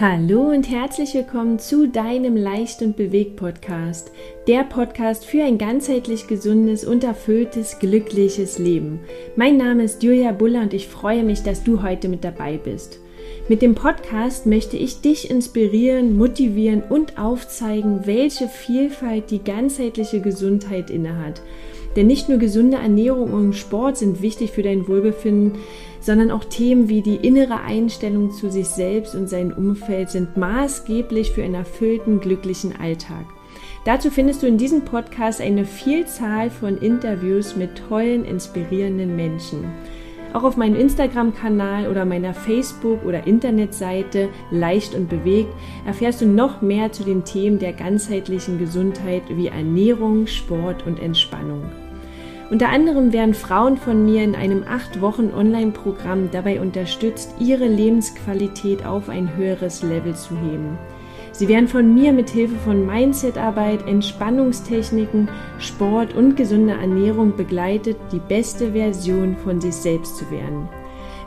Hallo und herzlich willkommen zu deinem Leicht und Bewegt Podcast, der Podcast für ein ganzheitlich gesundes und erfülltes, glückliches Leben. Mein Name ist Julia Buller und ich freue mich, dass du heute mit dabei bist. Mit dem Podcast möchte ich dich inspirieren, motivieren und aufzeigen, welche Vielfalt die ganzheitliche Gesundheit innehat. Denn nicht nur gesunde Ernährung und Sport sind wichtig für dein Wohlbefinden, sondern auch Themen wie die innere Einstellung zu sich selbst und seinem Umfeld sind maßgeblich für einen erfüllten, glücklichen Alltag. Dazu findest du in diesem Podcast eine Vielzahl von Interviews mit tollen, inspirierenden Menschen. Auch auf meinem Instagram-Kanal oder meiner Facebook- oder Internetseite Leicht und Bewegt erfährst du noch mehr zu den Themen der ganzheitlichen Gesundheit wie Ernährung, Sport und Entspannung. Unter anderem werden Frauen von mir in einem acht Wochen Online-Programm dabei unterstützt, ihre Lebensqualität auf ein höheres Level zu heben. Sie werden von mir mit Hilfe von Mindset-Arbeit, Entspannungstechniken, Sport und gesunder Ernährung begleitet, die beste Version von sich selbst zu werden.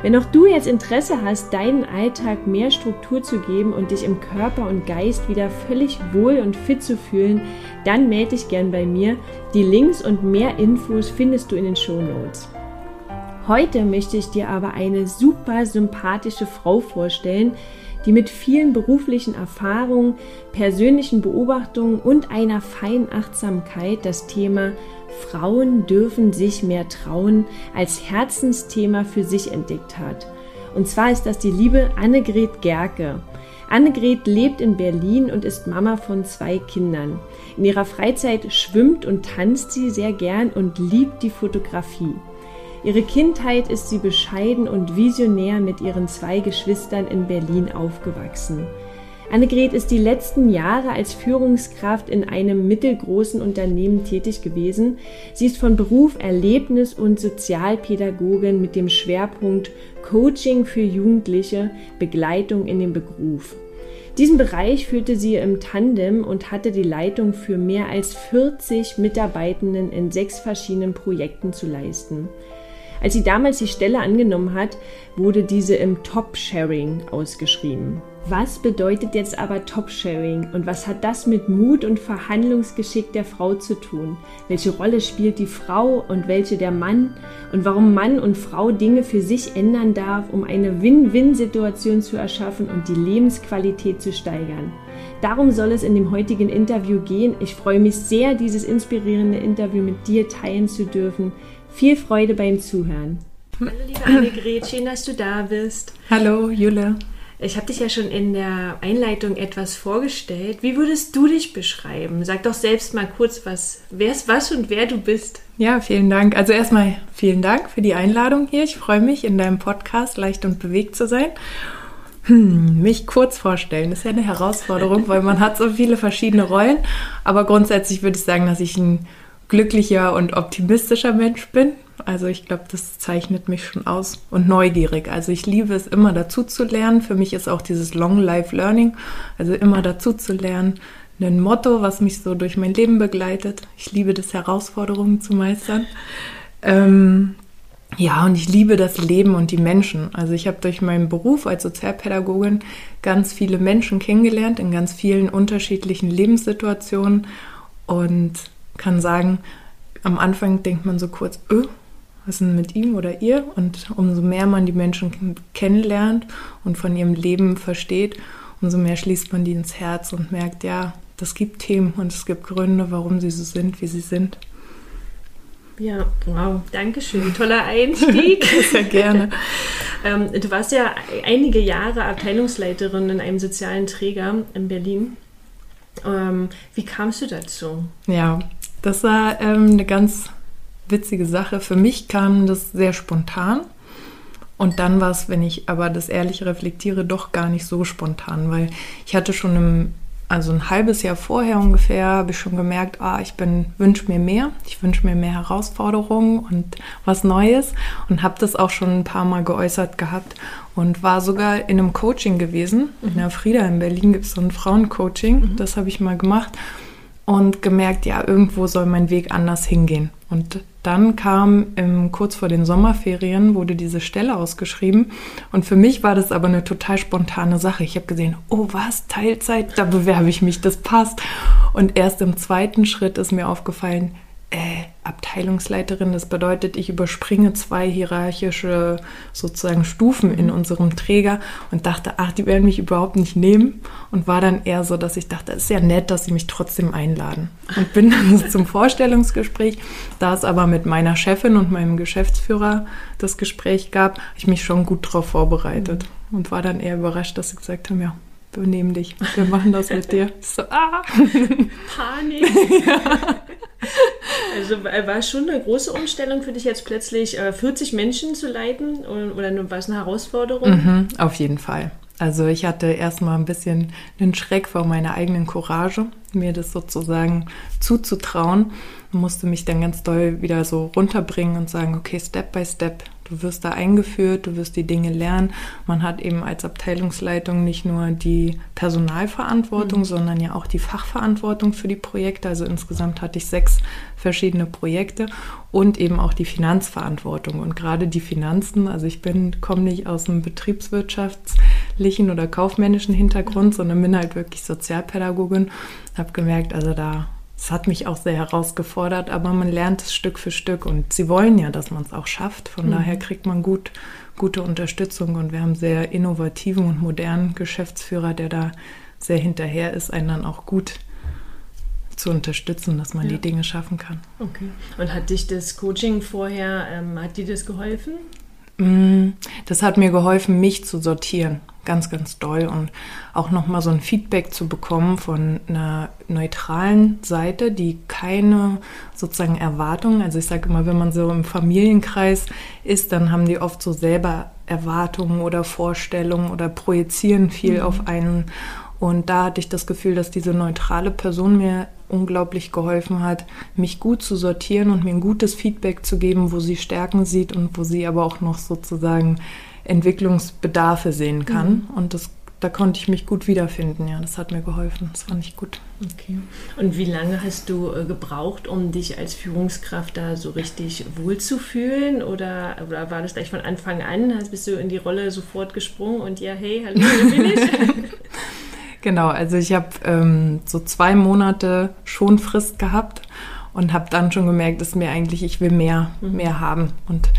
Wenn auch du jetzt Interesse hast, deinen Alltag mehr Struktur zu geben und dich im Körper und Geist wieder völlig wohl und fit zu fühlen, dann melde dich gern bei mir. Die Links und mehr Infos findest du in den Show Notes. Heute möchte ich dir aber eine super sympathische Frau vorstellen, die mit vielen beruflichen Erfahrungen, persönlichen Beobachtungen und einer feinen Achtsamkeit das Thema Frauen dürfen sich mehr trauen als Herzensthema für sich entdeckt hat. Und zwar ist das die liebe Annegret Gerke. Annegret lebt in Berlin und ist Mama von zwei Kindern. In ihrer Freizeit schwimmt und tanzt sie sehr gern und liebt die Fotografie. Ihre Kindheit ist sie bescheiden und visionär mit ihren zwei Geschwistern in Berlin aufgewachsen. Annegret ist die letzten Jahre als Führungskraft in einem mittelgroßen Unternehmen tätig gewesen. Sie ist von Beruf Erlebnis- und Sozialpädagogin mit dem Schwerpunkt Coaching für Jugendliche, Begleitung in dem Beruf. Diesen Bereich führte sie im Tandem und hatte die Leitung für mehr als 40 Mitarbeitenden in sechs verschiedenen Projekten zu leisten. Als sie damals die Stelle angenommen hat, wurde diese im Top-Sharing ausgeschrieben. Was bedeutet jetzt aber Top-Sharing und was hat das mit Mut und Verhandlungsgeschick der Frau zu tun? Welche Rolle spielt die Frau und welche der Mann? Und warum Mann und Frau Dinge für sich ändern darf, um eine Win-Win-Situation zu erschaffen und die Lebensqualität zu steigern? Darum soll es in dem heutigen Interview gehen. Ich freue mich sehr, dieses inspirierende Interview mit dir teilen zu dürfen. Viel Freude beim Zuhören. Hallo liebe Annegret, schön, dass du da bist. Hallo Jule. Ich habe dich ja schon in der Einleitung etwas vorgestellt. Wie würdest du dich beschreiben? Sag doch selbst mal kurz, was, wer ist was und wer du bist. Ja, vielen Dank. Also erstmal vielen Dank für die Einladung hier. Ich freue mich, in deinem Podcast leicht und bewegt zu sein. Hm, mich kurz vorstellen, das ist ja eine Herausforderung, weil man hat so viele verschiedene Rollen. Aber grundsätzlich würde ich sagen, dass ich ein glücklicher und optimistischer Mensch bin. Also ich glaube, das zeichnet mich schon aus und neugierig. Also ich liebe es immer dazu zu lernen. Für mich ist auch dieses Long Life Learning, also immer dazu zu lernen, ein Motto, was mich so durch mein Leben begleitet. Ich liebe das, Herausforderungen zu meistern. Ähm, ja, und ich liebe das Leben und die Menschen. Also ich habe durch meinen Beruf als Sozialpädagogin ganz viele Menschen kennengelernt in ganz vielen unterschiedlichen Lebenssituationen und kann sagen, am Anfang denkt man so kurz, öh, was ist mit ihm oder ihr? Und umso mehr man die Menschen kennenlernt und von ihrem Leben versteht, umso mehr schließt man die ins Herz und merkt, ja, das gibt Themen und es gibt Gründe, warum sie so sind, wie sie sind. Ja, wow, danke schön. Toller Einstieg. Sehr gerne. ähm, du warst ja einige Jahre Abteilungsleiterin in einem sozialen Träger in Berlin. Ähm, wie kamst du dazu? Ja, das war ähm, eine ganz witzige Sache. Für mich kam das sehr spontan. Und dann war es, wenn ich aber das ehrlich reflektiere, doch gar nicht so spontan, weil ich hatte schon im, also ein halbes Jahr vorher ungefähr, habe ich schon gemerkt, ah, ich bin, wünsche mir mehr, ich wünsche mir mehr Herausforderungen und was Neues und habe das auch schon ein paar Mal geäußert gehabt und war sogar in einem Coaching gewesen. Mhm. In der Frieda in Berlin gibt es so ein Frauencoaching, mhm. das habe ich mal gemacht und gemerkt, ja, irgendwo soll mein Weg anders hingehen. Und dann kam ähm, kurz vor den Sommerferien, wurde diese Stelle ausgeschrieben. Und für mich war das aber eine total spontane Sache. Ich habe gesehen, oh was, Teilzeit, da bewerbe ich mich, das passt. Und erst im zweiten Schritt ist mir aufgefallen, Abteilungsleiterin. Das bedeutet, ich überspringe zwei hierarchische sozusagen Stufen in unserem Träger und dachte, ach, die werden mich überhaupt nicht nehmen. Und war dann eher so, dass ich dachte, es ist ja nett, dass sie mich trotzdem einladen. Und bin dann zum Vorstellungsgespräch. Da es aber mit meiner Chefin und meinem Geschäftsführer das Gespräch gab, habe ich mich schon gut darauf vorbereitet mhm. und war dann eher überrascht, dass sie gesagt haben, ja, wir nehmen dich, wir machen das mit dir. So, ah. Panik. ja. Also äh, war es schon eine große Umstellung für dich jetzt plötzlich 40 äh, Menschen zu leiten oder war es eine Herausforderung? Mhm, auf jeden Fall. Also ich hatte erstmal ein bisschen einen Schreck vor meiner eigenen Courage, mir das sozusagen zuzutrauen musste mich dann ganz doll wieder so runterbringen und sagen, okay, Step by Step, Du wirst da eingeführt, du wirst die Dinge lernen. Man hat eben als Abteilungsleitung nicht nur die Personalverantwortung, mhm. sondern ja auch die Fachverantwortung für die Projekte. Also insgesamt hatte ich sechs verschiedene Projekte und eben auch die Finanzverantwortung. Und gerade die Finanzen, also ich bin, komme nicht aus einem betriebswirtschaftlichen oder kaufmännischen Hintergrund, sondern bin halt wirklich Sozialpädagogin. Habe gemerkt, also da es hat mich auch sehr herausgefordert, aber man lernt es Stück für Stück und sie wollen ja, dass man es auch schafft. Von mhm. daher kriegt man gut, gute Unterstützung und wir haben sehr innovativen und modernen Geschäftsführer, der da sehr hinterher ist, einen dann auch gut zu unterstützen, dass man ja. die Dinge schaffen kann. Okay. Und hat dich das Coaching vorher, ähm, hat dir das geholfen? Mm, das hat mir geholfen, mich zu sortieren ganz, ganz doll und auch nochmal so ein Feedback zu bekommen von einer neutralen Seite, die keine sozusagen Erwartungen, also ich sage immer, wenn man so im Familienkreis ist, dann haben die oft so selber Erwartungen oder Vorstellungen oder projizieren viel mhm. auf einen. Und da hatte ich das Gefühl, dass diese neutrale Person mir unglaublich geholfen hat, mich gut zu sortieren und mir ein gutes Feedback zu geben, wo sie Stärken sieht und wo sie aber auch noch sozusagen Entwicklungsbedarfe sehen kann. Mhm. Und das, da konnte ich mich gut wiederfinden. Ja, das hat mir geholfen. Das fand ich gut. Okay. Und wie lange hast du äh, gebraucht, um dich als Führungskraft da so richtig wohlzufühlen? Oder, oder war das gleich von Anfang an? Bist du in die Rolle sofort gesprungen und ja, hey, hallo, hier bin ich? genau, also ich habe ähm, so zwei Monate schon Frist gehabt und habe dann schon gemerkt, dass mir eigentlich, ich will mehr, mhm. mehr haben. Und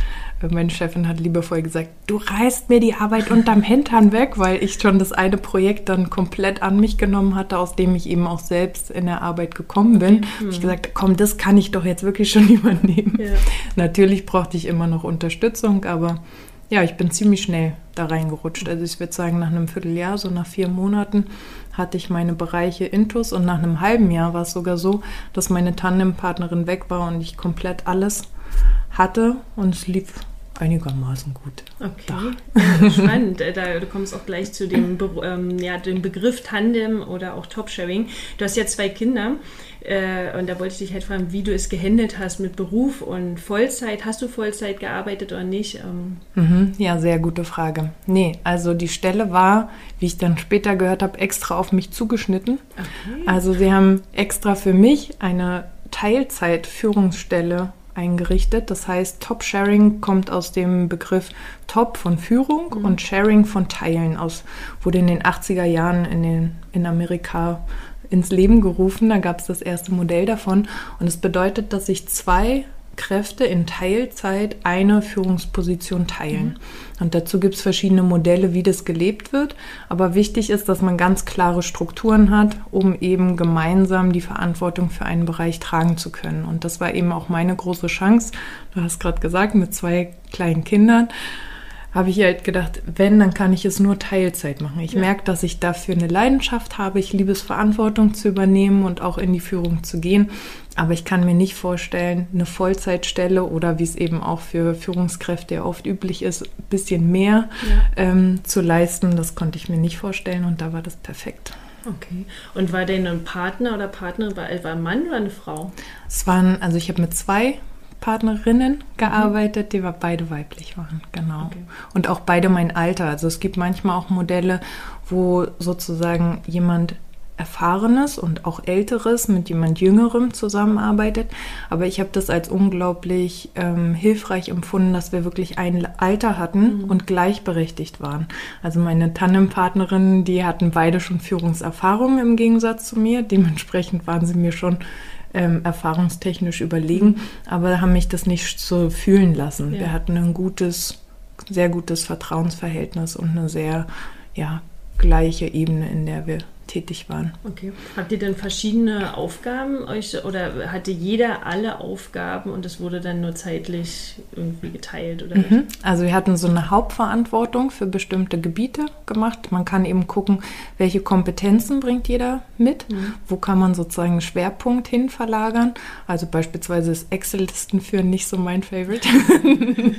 meine Chefin hat liebevoll gesagt, du reißt mir die Arbeit unterm Hintern weg, weil ich schon das eine Projekt dann komplett an mich genommen hatte, aus dem ich eben auch selbst in der Arbeit gekommen bin. Okay. Mhm. Ich gesagt, komm, das kann ich doch jetzt wirklich schon übernehmen. Ja. Natürlich brauchte ich immer noch Unterstützung, aber ja, ich bin ziemlich schnell da reingerutscht. Also ich würde sagen, nach einem Vierteljahr, so nach vier Monaten, hatte ich meine Bereiche Intus und nach einem halben Jahr war es sogar so, dass meine Tandempartnerin weg war und ich komplett alles hatte und es lief einigermaßen gut. Okay, ja, spannend. Äh, da, du kommst auch gleich zu dem, Be ähm, ja, dem Begriff Tandem oder auch Top-Sharing. Du hast ja zwei Kinder äh, und da wollte ich dich halt fragen, wie du es gehandelt hast mit Beruf und Vollzeit. Hast du Vollzeit gearbeitet oder nicht? Ähm mhm, ja, sehr gute Frage. Nee, also die Stelle war, wie ich dann später gehört habe, extra auf mich zugeschnitten. Okay. Also sie haben extra für mich eine Teilzeit-Führungsstelle eingerichtet. Das heißt, Top-Sharing kommt aus dem Begriff Top von Führung mhm. und Sharing von Teilen aus, wurde in den 80er Jahren in, den, in Amerika ins Leben gerufen. Da gab es das erste Modell davon. Und es bedeutet, dass sich zwei Kräfte in Teilzeit eine Führungsposition teilen. Mhm. Und dazu gibt es verschiedene Modelle, wie das gelebt wird. Aber wichtig ist, dass man ganz klare Strukturen hat, um eben gemeinsam die Verantwortung für einen Bereich tragen zu können. Und das war eben auch meine große Chance. Du hast gerade gesagt, mit zwei kleinen Kindern habe ich halt gedacht, wenn, dann kann ich es nur Teilzeit machen. Ich ja. merke, dass ich dafür eine Leidenschaft habe. Ich liebe es, Verantwortung zu übernehmen und auch in die Führung zu gehen. Aber ich kann mir nicht vorstellen, eine Vollzeitstelle oder wie es eben auch für Führungskräfte ja oft üblich ist, ein bisschen mehr ja. ähm, zu leisten. Das konnte ich mir nicht vorstellen und da war das perfekt. Okay. Und war denn ein Partner oder Partnerin, war, war ein Mann oder eine Frau? Es waren, also ich habe mit zwei Partnerinnen gearbeitet, die beide weiblich waren, genau. Okay. Und auch beide mein Alter. Also es gibt manchmal auch Modelle, wo sozusagen jemand Erfahrenes und auch Älteres mit jemand Jüngerem zusammenarbeitet. Aber ich habe das als unglaublich ähm, hilfreich empfunden, dass wir wirklich ein Alter hatten mhm. und gleichberechtigt waren. Also meine Tandempartnerinnen, die hatten beide schon Führungserfahrungen im Gegensatz zu mir. Dementsprechend waren sie mir schon ähm, erfahrungstechnisch überlegen, aber haben mich das nicht so fühlen lassen. Ja. Wir hatten ein gutes, sehr gutes Vertrauensverhältnis und eine sehr ja, gleiche Ebene, in der wir tätig waren. Okay. Habt ihr denn verschiedene Aufgaben euch oder hatte jeder alle Aufgaben und es wurde dann nur zeitlich irgendwie geteilt oder mhm. Also wir hatten so eine Hauptverantwortung für bestimmte Gebiete gemacht. Man kann eben gucken, welche Kompetenzen bringt jeder mit, mhm. wo kann man sozusagen einen Schwerpunkt hin verlagern. Also beispielsweise ist Excel-Listen führen nicht so mein Favorite.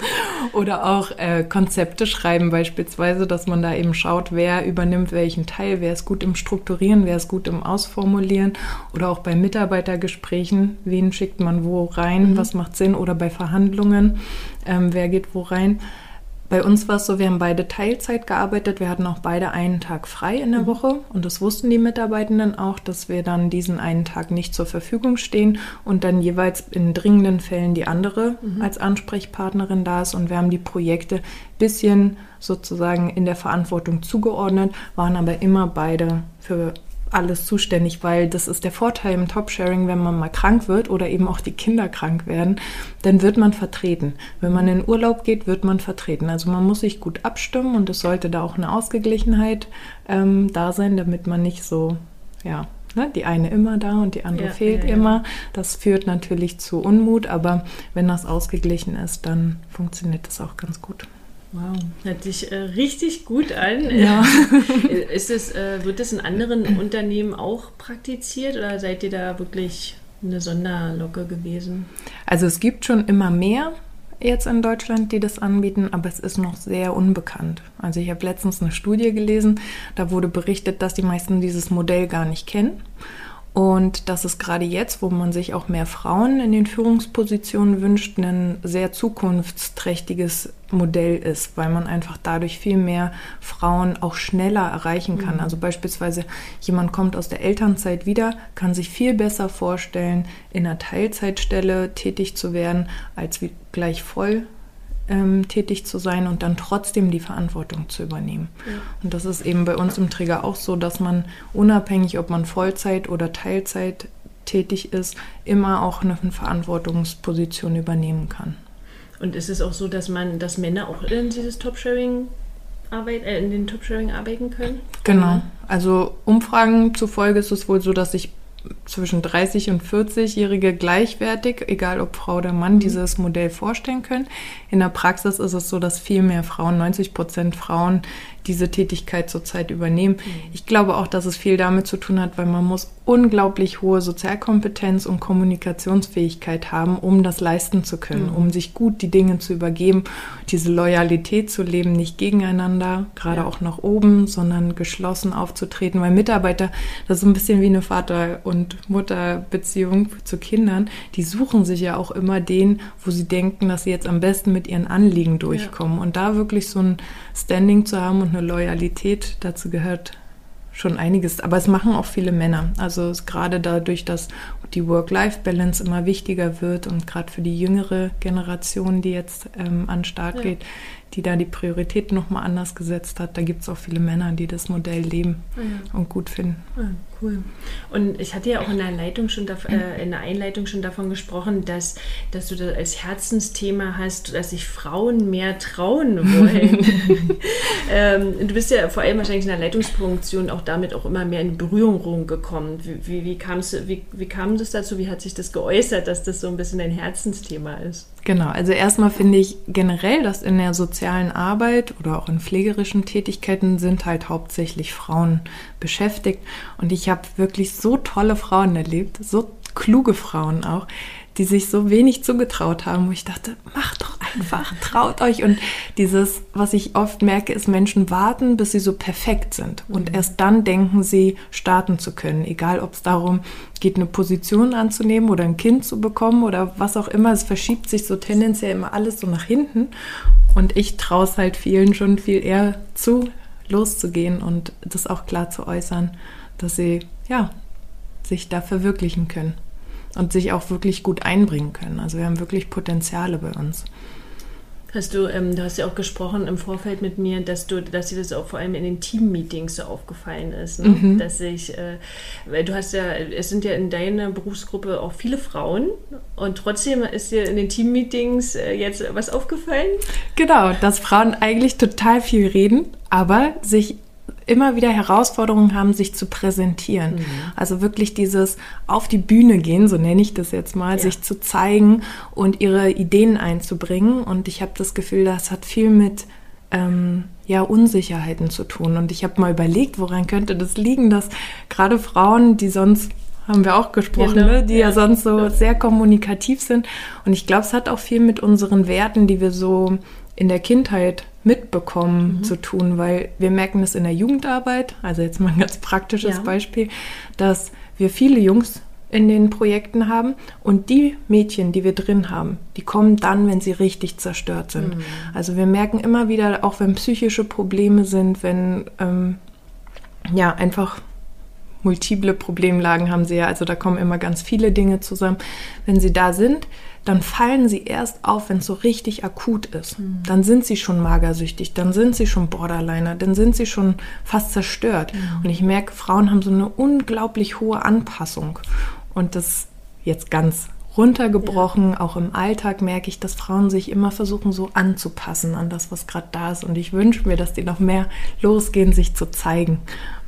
oder auch äh, Konzepte schreiben beispielsweise, dass man da eben schaut, wer übernimmt welchen Teil, wer ist gut im Struktur Strukturieren, wer ist gut im Ausformulieren oder auch bei Mitarbeitergesprächen, wen schickt man wo rein, mhm. was macht Sinn oder bei Verhandlungen, ähm, wer geht wo rein. Bei uns war es so, wir haben beide Teilzeit gearbeitet. Wir hatten auch beide einen Tag frei in der mhm. Woche. Und das wussten die Mitarbeitenden auch, dass wir dann diesen einen Tag nicht zur Verfügung stehen und dann jeweils in dringenden Fällen die andere mhm. als Ansprechpartnerin da ist. Und wir haben die Projekte ein bisschen sozusagen in der Verantwortung zugeordnet, waren aber immer beide für alles zuständig, weil das ist der Vorteil im Top-Sharing, wenn man mal krank wird oder eben auch die Kinder krank werden, dann wird man vertreten. Wenn man in Urlaub geht, wird man vertreten. Also man muss sich gut abstimmen und es sollte da auch eine Ausgeglichenheit ähm, da sein, damit man nicht so, ja, ne, die eine immer da und die andere ja, fehlt ja, ja. immer. Das führt natürlich zu Unmut, aber wenn das ausgeglichen ist, dann funktioniert das auch ganz gut. Wow, hört sich äh, richtig gut an. Ja. Ist es, äh, wird das in anderen Unternehmen auch praktiziert oder seid ihr da wirklich eine Sonderlocke gewesen? Also es gibt schon immer mehr jetzt in Deutschland, die das anbieten, aber es ist noch sehr unbekannt. Also ich habe letztens eine Studie gelesen, da wurde berichtet, dass die meisten dieses Modell gar nicht kennen. Und dass es gerade jetzt, wo man sich auch mehr Frauen in den Führungspositionen wünscht, ein sehr zukunftsträchtiges Modell ist, weil man einfach dadurch viel mehr Frauen auch schneller erreichen kann. Mhm. Also beispielsweise jemand kommt aus der Elternzeit wieder, kann sich viel besser vorstellen, in einer Teilzeitstelle tätig zu werden, als gleich voll ähm, tätig zu sein und dann trotzdem die Verantwortung zu übernehmen. Ja. Und das ist eben bei uns im Träger auch so, dass man unabhängig, ob man Vollzeit oder Teilzeit tätig ist, immer auch eine Verantwortungsposition übernehmen kann. Und ist es auch so, dass man, dass Männer auch in dieses Top-Sharing Arbeit, äh, in den Top-Sharing arbeiten können? Genau. Also Umfragen zufolge ist es wohl so, dass sich zwischen 30 und 40-Jährige gleichwertig, egal ob Frau oder Mann, mhm. dieses Modell vorstellen können. In der Praxis ist es so, dass viel mehr Frauen, 90 Prozent Frauen, diese Tätigkeit zurzeit übernehmen. Mhm. Ich glaube auch, dass es viel damit zu tun hat, weil man muss unglaublich hohe Sozialkompetenz und Kommunikationsfähigkeit haben, um das leisten zu können, mhm. um sich gut die Dinge zu übergeben, diese Loyalität zu leben, nicht gegeneinander, gerade ja. auch nach oben, sondern geschlossen aufzutreten, weil Mitarbeiter, das ist ein bisschen wie eine Vater- und Mutterbeziehung zu Kindern, die suchen sich ja auch immer den, wo sie denken, dass sie jetzt am besten mit ihren Anliegen durchkommen ja. und da wirklich so ein Standing zu haben und eine Loyalität, dazu gehört schon einiges. Aber es machen auch viele Männer. Also gerade dadurch, dass die Work-Life-Balance immer wichtiger wird und gerade für die jüngere Generation, die jetzt ähm, an den Start ja. geht, die da die Priorität nochmal anders gesetzt hat, da gibt es auch viele Männer, die das Modell leben ja. und gut finden. Ja, cool. Und ich hatte ja auch in der, Leitung schon äh, in der Einleitung schon davon gesprochen, dass, dass du das als Herzensthema hast, dass sich Frauen mehr trauen wollen. ähm, du bist ja vor allem wahrscheinlich in der Leitungsfunktion auch damit auch immer mehr in Berührung gekommen. Wie, wie, wie, kam's, wie, wie kam das dazu? Wie hat sich das geäußert, dass das so ein bisschen dein Herzensthema ist? Genau, also erstmal finde ich generell, dass in der sozialen Arbeit oder auch in pflegerischen Tätigkeiten sind halt hauptsächlich Frauen beschäftigt. Und ich habe wirklich so tolle Frauen erlebt, so kluge Frauen auch, die sich so wenig zugetraut haben, wo ich dachte, macht doch einfach, traut euch. Und dieses, was ich oft merke, ist, Menschen warten, bis sie so perfekt sind. Und mhm. erst dann denken sie, starten zu können. Egal, ob es darum geht, eine Position anzunehmen oder ein Kind zu bekommen oder was auch immer. Es verschiebt sich so tendenziell immer alles so nach hinten. Und ich traue es halt vielen schon viel eher zu, loszugehen und das auch klar zu äußern, dass sie ja sich da verwirklichen können und sich auch wirklich gut einbringen können. Also wir haben wirklich Potenziale bei uns. Hast du, ähm, du hast ja auch gesprochen im Vorfeld mit mir, dass du, dass dir das auch vor allem in den Team-Meetings so aufgefallen ist, ne? mhm. dass ich, äh, weil du hast ja, es sind ja in deiner Berufsgruppe auch viele Frauen und trotzdem ist dir in den Team-Meetings äh, jetzt was aufgefallen? Genau, dass Frauen eigentlich total viel reden, aber sich immer wieder Herausforderungen haben, sich zu präsentieren. Mhm. Also wirklich dieses auf die Bühne gehen, so nenne ich das jetzt mal, ja. sich zu zeigen und ihre Ideen einzubringen. Und ich habe das Gefühl, das hat viel mit ähm, ja, Unsicherheiten zu tun. Und ich habe mal überlegt, woran könnte das liegen, dass gerade Frauen, die sonst haben wir auch gesprochen, genau. ne? die ja. ja. sonst so sehr kommunikativ sind. Und ich glaube, es hat auch viel mit unseren Werten, die wir so in der Kindheit mitbekommen mhm. zu tun, weil wir merken das in der Jugendarbeit, also jetzt mal ein ganz praktisches ja. Beispiel, dass wir viele Jungs in den Projekten haben und die Mädchen, die wir drin haben, die kommen dann, wenn sie richtig zerstört sind. Mhm. Also wir merken immer wieder, auch wenn psychische Probleme sind, wenn ähm, ja einfach multiple Problemlagen haben sie ja, also da kommen immer ganz viele Dinge zusammen. Wenn sie da sind, dann fallen sie erst auf, wenn es so richtig akut ist. Mhm. Dann sind sie schon magersüchtig, dann sind sie schon Borderliner, dann sind sie schon fast zerstört. Mhm. Und ich merke, Frauen haben so eine unglaublich hohe Anpassung. Und das jetzt ganz runtergebrochen, ja. auch im Alltag merke ich, dass Frauen sich immer versuchen, so anzupassen an das, was gerade da ist. Und ich wünsche mir, dass die noch mehr losgehen, sich zu zeigen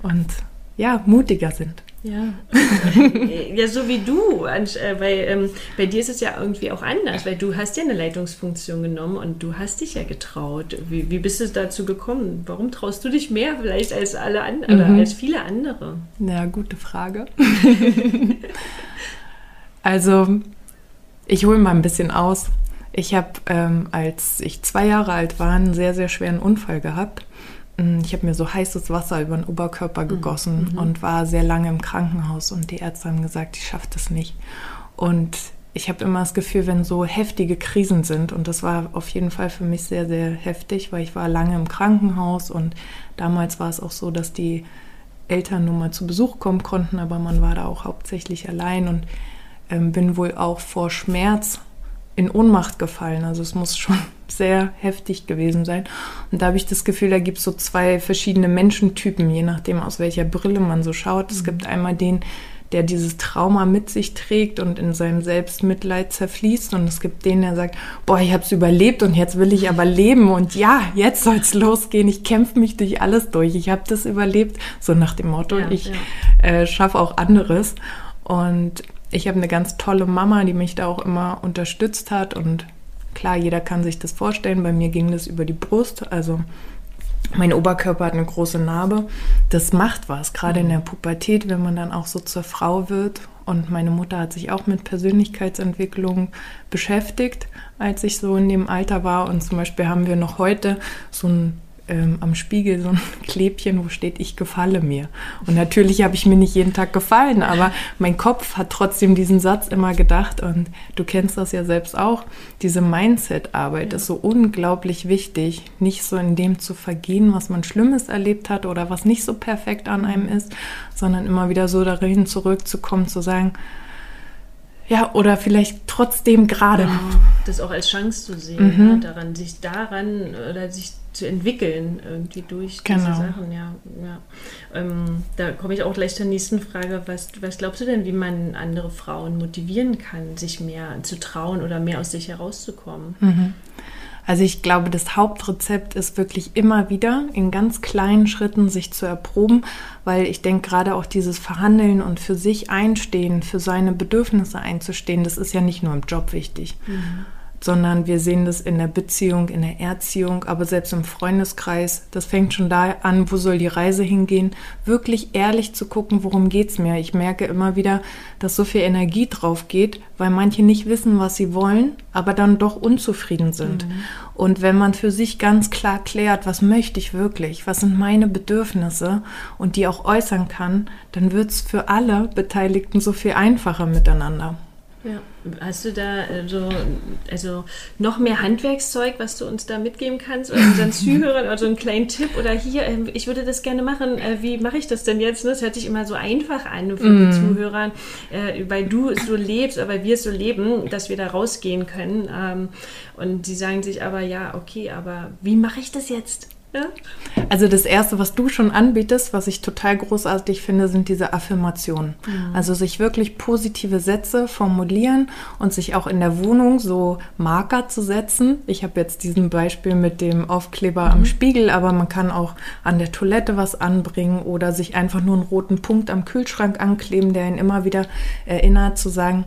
und ja, mutiger sind. Ja. ja, so wie du, äh, weil ähm, bei dir ist es ja irgendwie auch anders, weil du hast ja eine Leitungsfunktion genommen und du hast dich ja getraut. Wie, wie bist du dazu gekommen? Warum traust du dich mehr vielleicht als alle anderen, mhm. als viele andere? Ja, gute Frage. also, ich hole mal ein bisschen aus. Ich habe, ähm, als ich zwei Jahre alt war, einen sehr, sehr schweren Unfall gehabt ich habe mir so heißes Wasser über den Oberkörper mhm. gegossen mhm. und war sehr lange im Krankenhaus und die Ärzte haben gesagt, ich schaffe das nicht. Und ich habe immer das Gefühl, wenn so heftige Krisen sind, und das war auf jeden Fall für mich sehr, sehr heftig, weil ich war lange im Krankenhaus und damals war es auch so, dass die Eltern nur mal zu Besuch kommen konnten, aber man war da auch hauptsächlich allein und ähm, bin wohl auch vor Schmerz in Ohnmacht gefallen. Also es muss schon sehr heftig gewesen sein. Und da habe ich das Gefühl, da gibt es so zwei verschiedene Menschentypen, je nachdem, aus welcher Brille man so schaut. Es mhm. gibt einmal den, der dieses Trauma mit sich trägt und in seinem Selbstmitleid zerfließt. Und es gibt den, der sagt, boah, ich habe es überlebt und jetzt will ich aber leben. Und ja, jetzt soll es losgehen. Ich kämpfe mich durch alles durch. Ich habe das überlebt. So nach dem Motto, ja, ich ja. Äh, schaffe auch anderes. Und ich habe eine ganz tolle Mama, die mich da auch immer unterstützt hat. Und klar, jeder kann sich das vorstellen. Bei mir ging das über die Brust. Also mein Oberkörper hat eine große Narbe. Das macht was, gerade in der Pubertät, wenn man dann auch so zur Frau wird. Und meine Mutter hat sich auch mit Persönlichkeitsentwicklung beschäftigt, als ich so in dem Alter war. Und zum Beispiel haben wir noch heute so ein ähm, am Spiegel so ein Klebchen, wo steht, ich gefalle mir. Und natürlich habe ich mir nicht jeden Tag gefallen, aber mein Kopf hat trotzdem diesen Satz immer gedacht. Und du kennst das ja selbst auch. Diese Mindset-Arbeit ja. ist so unglaublich wichtig, nicht so in dem zu vergehen, was man Schlimmes erlebt hat oder was nicht so perfekt an einem mhm. ist, sondern immer wieder so darin zurückzukommen, zu sagen, ja, oder vielleicht trotzdem gerade. Das auch als Chance zu sehen, mhm. ja, daran, sich daran oder sich zu entwickeln, irgendwie durch genau. diese Sachen, ja. ja. Ähm, da komme ich auch gleich zur nächsten Frage. Was, was glaubst du denn, wie man andere Frauen motivieren kann, sich mehr zu trauen oder mehr aus sich herauszukommen? Mhm. Also ich glaube, das Hauptrezept ist wirklich immer wieder in ganz kleinen Schritten sich zu erproben, weil ich denke gerade auch dieses Verhandeln und für sich einstehen, für seine Bedürfnisse einzustehen, das ist ja nicht nur im Job wichtig. Mhm sondern wir sehen das in der Beziehung, in der Erziehung, aber selbst im Freundeskreis. Das fängt schon da an, wo soll die Reise hingehen, wirklich ehrlich zu gucken, worum geht's mir. Ich merke immer wieder, dass so viel Energie drauf geht, weil manche nicht wissen, was sie wollen, aber dann doch unzufrieden sind. Mhm. Und wenn man für sich ganz klar klärt, was möchte ich wirklich, was sind meine Bedürfnisse und die auch äußern kann, dann wird's für alle Beteiligten so viel einfacher miteinander. Ja. Hast du da äh, so, also noch mehr Handwerkszeug, was du uns da mitgeben kannst? Oder unseren Zuhörern oder so einen kleinen Tipp? Oder hier, ähm, ich würde das gerne machen. Äh, wie mache ich das denn jetzt? Das hört sich immer so einfach an für mm. die Zuhörer, äh, weil du es so lebst, aber wir es so leben, dass wir da rausgehen können. Ähm, und sie sagen sich aber, ja, okay, aber wie mache ich das jetzt? Ja. Also das Erste, was du schon anbietest, was ich total großartig finde, sind diese Affirmationen. Mhm. Also sich wirklich positive Sätze formulieren und sich auch in der Wohnung so Marker zu setzen. Ich habe jetzt diesen Beispiel mit dem Aufkleber mhm. am Spiegel, aber man kann auch an der Toilette was anbringen oder sich einfach nur einen roten Punkt am Kühlschrank ankleben, der ihn immer wieder erinnert zu sagen,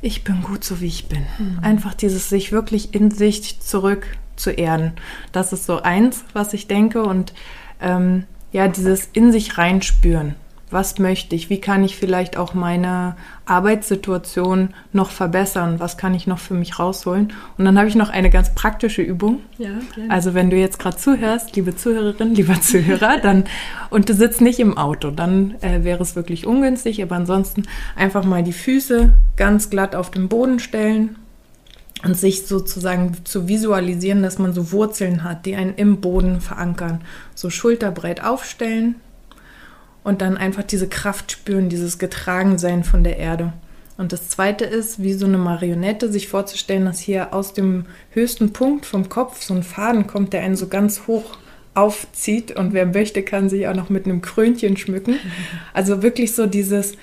ich bin gut so wie ich bin. Mhm. Einfach dieses sich wirklich in sich zurück zu erden. Das ist so eins, was ich denke. Und ähm, ja, dieses in sich reinspüren. Was möchte ich? Wie kann ich vielleicht auch meine Arbeitssituation noch verbessern? Was kann ich noch für mich rausholen? Und dann habe ich noch eine ganz praktische Übung. Ja. Also wenn du jetzt gerade zuhörst, liebe Zuhörerin, lieber Zuhörer, dann und du sitzt nicht im Auto, dann äh, wäre es wirklich ungünstig. Aber ansonsten einfach mal die Füße ganz glatt auf den Boden stellen und sich sozusagen zu visualisieren, dass man so Wurzeln hat, die einen im Boden verankern. So schulterbreit aufstellen und dann einfach diese Kraft spüren, dieses Getragensein von der Erde. Und das zweite ist, wie so eine Marionette, sich vorzustellen, dass hier aus dem höchsten Punkt vom Kopf so ein Faden kommt, der einen so ganz hoch aufzieht. Und wer möchte, kann sich auch noch mit einem Krönchen schmücken. Also wirklich so dieses,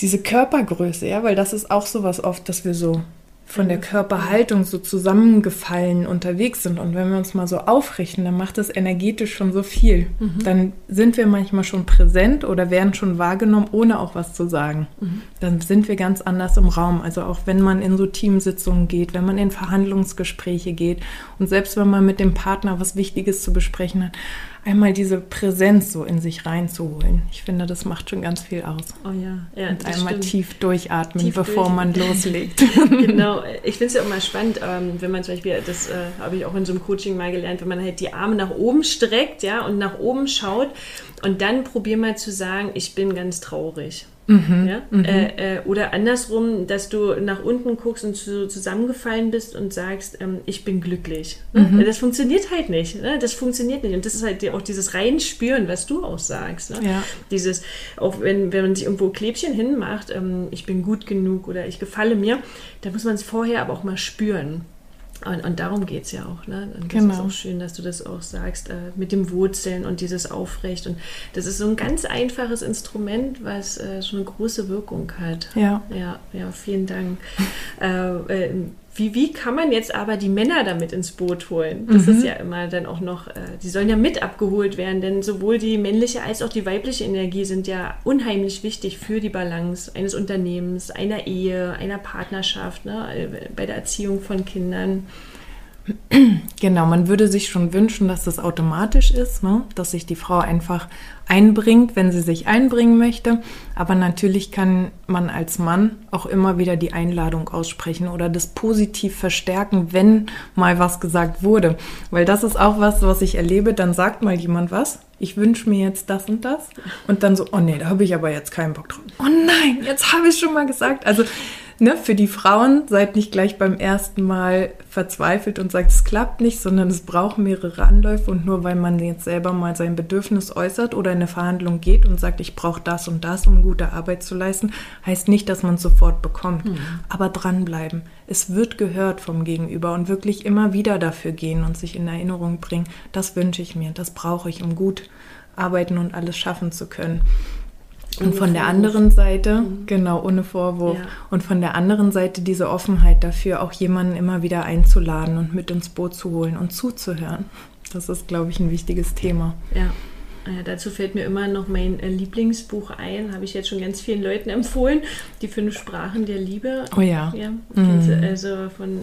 diese Körpergröße, ja, weil das ist auch so was oft, dass wir so von der Körperhaltung so zusammengefallen unterwegs sind. Und wenn wir uns mal so aufrichten, dann macht das energetisch schon so viel. Mhm. Dann sind wir manchmal schon präsent oder werden schon wahrgenommen, ohne auch was zu sagen. Mhm. Dann sind wir ganz anders im Raum. Also auch wenn man in so Teamsitzungen geht, wenn man in Verhandlungsgespräche geht und selbst wenn man mit dem Partner was Wichtiges zu besprechen hat, einmal diese Präsenz so in sich reinzuholen. Ich finde, das macht schon ganz viel aus. Oh ja, ja Und einmal stimmt. tief durchatmen, tief bevor durch. man loslegt. genau, ich finde es ja mal spannend, ähm, wenn man zum Beispiel, das äh, habe ich auch in so einem Coaching mal gelernt, wenn man halt die Arme nach oben streckt, ja, und nach oben schaut und dann probier mal zu sagen, ich bin ganz traurig. Mhm, ja? Mhm. Äh, äh, oder andersrum, dass du nach unten guckst und so zusammengefallen bist und sagst, ähm, ich bin glücklich. Ne? Mhm. Das funktioniert halt nicht. Ne? Das funktioniert nicht. Und das ist halt auch dieses Reinspüren, was du auch sagst. Ne? Ja. Dieses, auch wenn, wenn man sich irgendwo Klebchen hinmacht, ähm, ich bin gut genug oder ich gefalle mir, da muss man es vorher aber auch mal spüren. Und, und darum geht es ja auch. Ne? Und das genau. ist auch schön, dass du das auch sagst, äh, mit dem Wurzeln und dieses Aufrecht. Und das ist so ein ganz einfaches Instrument, was äh, schon eine große Wirkung hat. Ja. Ja, ja vielen Dank. äh, äh wie, wie kann man jetzt aber die Männer damit ins Boot holen? Das mhm. ist ja immer dann auch noch, äh, die sollen ja mit abgeholt werden, denn sowohl die männliche als auch die weibliche Energie sind ja unheimlich wichtig für die Balance eines Unternehmens, einer Ehe, einer Partnerschaft, ne, bei der Erziehung von Kindern. Genau, man würde sich schon wünschen, dass das automatisch ist, ne? dass sich die Frau einfach einbringt, wenn sie sich einbringen möchte. Aber natürlich kann man als Mann auch immer wieder die Einladung aussprechen oder das positiv verstärken, wenn mal was gesagt wurde. Weil das ist auch was, was ich erlebe. Dann sagt mal jemand was. Ich wünsche mir jetzt das und das. Und dann so, oh nee, da habe ich aber jetzt keinen Bock drauf. Oh nein, jetzt habe ich schon mal gesagt. Also ne, für die Frauen, seid nicht gleich beim ersten Mal verzweifelt und sagt, es klappt nicht, sondern es braucht mehrere Anläufe und nur weil man jetzt selber mal sein Bedürfnis äußert oder in eine Verhandlung geht und sagt, ich brauche das und das, um gute Arbeit zu leisten, heißt nicht, dass man es sofort bekommt. Mhm. Aber dranbleiben. Es wird gehört vom Gegenüber und wirklich immer wieder dafür gehen und sich in Erinnerung bringen, das wünsche ich mir, das brauche ich, um gut arbeiten und alles schaffen zu können. Und von der anderen Seite, mhm. genau, ohne Vorwurf. Ja. Und von der anderen Seite diese Offenheit dafür, auch jemanden immer wieder einzuladen und mit ins Boot zu holen und zuzuhören. Das ist, glaube ich, ein wichtiges Thema. Ja. Ja, dazu fällt mir immer noch mein äh, Lieblingsbuch ein, habe ich jetzt schon ganz vielen Leuten empfohlen, die fünf Sprachen der Liebe. Oh ja. ja mhm. Also von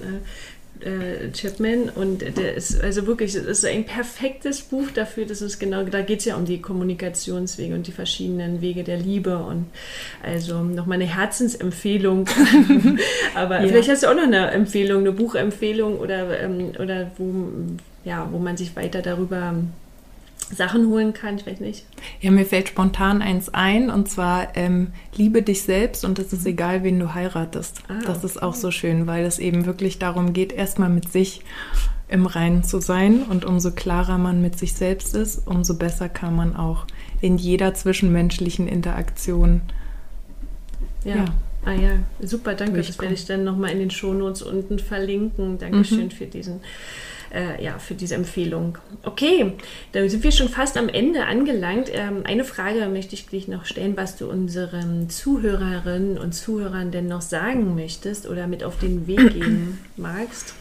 äh, Chapman und der ist also wirklich, das ist ein perfektes Buch dafür, das ist genau, da geht es ja um die Kommunikationswege und die verschiedenen Wege der Liebe und also nochmal eine Herzensempfehlung. Aber ja. vielleicht hast du auch noch eine Empfehlung, eine Buchempfehlung oder, ähm, oder wo, ja, wo man sich weiter darüber Sachen holen kann. Ich weiß nicht. Ja, mir fällt spontan eins ein und zwar ähm, liebe dich selbst und es ist egal, wen du heiratest. Ah, das ist auch so schön, weil es eben wirklich darum geht, erstmal mit sich im Reinen zu sein und umso klarer man mit sich selbst ist, umso besser kann man auch in jeder zwischenmenschlichen Interaktion. Ja. ja. Ah ja, super, danke. Das werde ich dann nochmal in den Shownotes unten verlinken. Dankeschön mhm. für diesen äh, ja, für diese Empfehlung. Okay, dann sind wir schon fast am Ende angelangt. Ähm, eine Frage möchte ich dich noch stellen, was du unseren Zuhörerinnen und Zuhörern denn noch sagen möchtest oder mit auf den Weg gehen magst.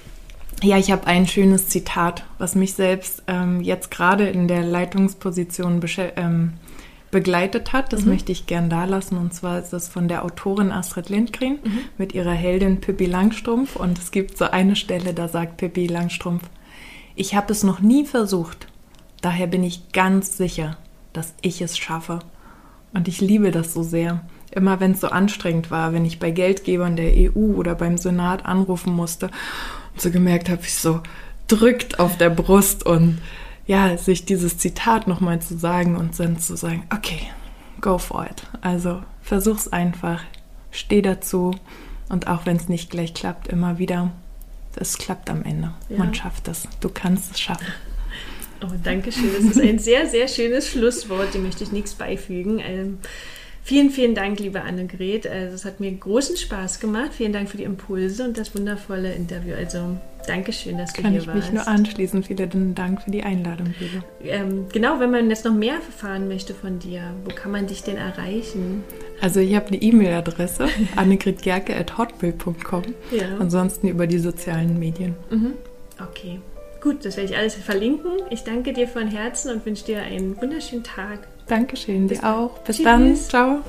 Ja, ich habe ein schönes Zitat, was mich selbst ähm, jetzt gerade in der Leitungsposition ähm, begleitet hat. Das mhm. möchte ich gern da lassen. Und zwar ist das von der Autorin Astrid Lindgren mhm. mit ihrer Heldin Pippi Langstrumpf. Und es gibt so eine Stelle, da sagt Pippi Langstrumpf, ich habe es noch nie versucht. Daher bin ich ganz sicher, dass ich es schaffe. Und ich liebe das so sehr. Immer wenn es so anstrengend war, wenn ich bei Geldgebern der EU oder beim Senat anrufen musste und so gemerkt habe, ich so drückt auf der Brust und ja, sich dieses Zitat nochmal zu sagen und dann zu sagen, okay, go for it. Also versuch's einfach, steh dazu und auch wenn es nicht gleich klappt, immer wieder es klappt am Ende. Ja. Man schafft es. Du kannst es schaffen. Oh, danke schön. Das ist ein sehr, sehr schönes Schlusswort. Dem möchte ich nichts beifügen. Vielen, vielen Dank, liebe Annegret. Also, es hat mir großen Spaß gemacht. Vielen Dank für die Impulse und das wundervolle Interview. Also, Dankeschön, dass du Kann hier warst. Kann ich mich nur anschließen. Vielen Dank für die Einladung, liebe. Ähm, genau, wenn man jetzt noch mehr erfahren möchte von dir, wo kann man dich denn erreichen? Also ich habe eine E-Mail-Adresse, annegretgerke.hotmail.com. Ja. Ansonsten über die sozialen Medien. Mhm. Okay, gut, das werde ich alles verlinken. Ich danke dir von Herzen und wünsche dir einen wunderschönen Tag. Dankeschön, dir auch. Bis Tschüss. dann. Ciao.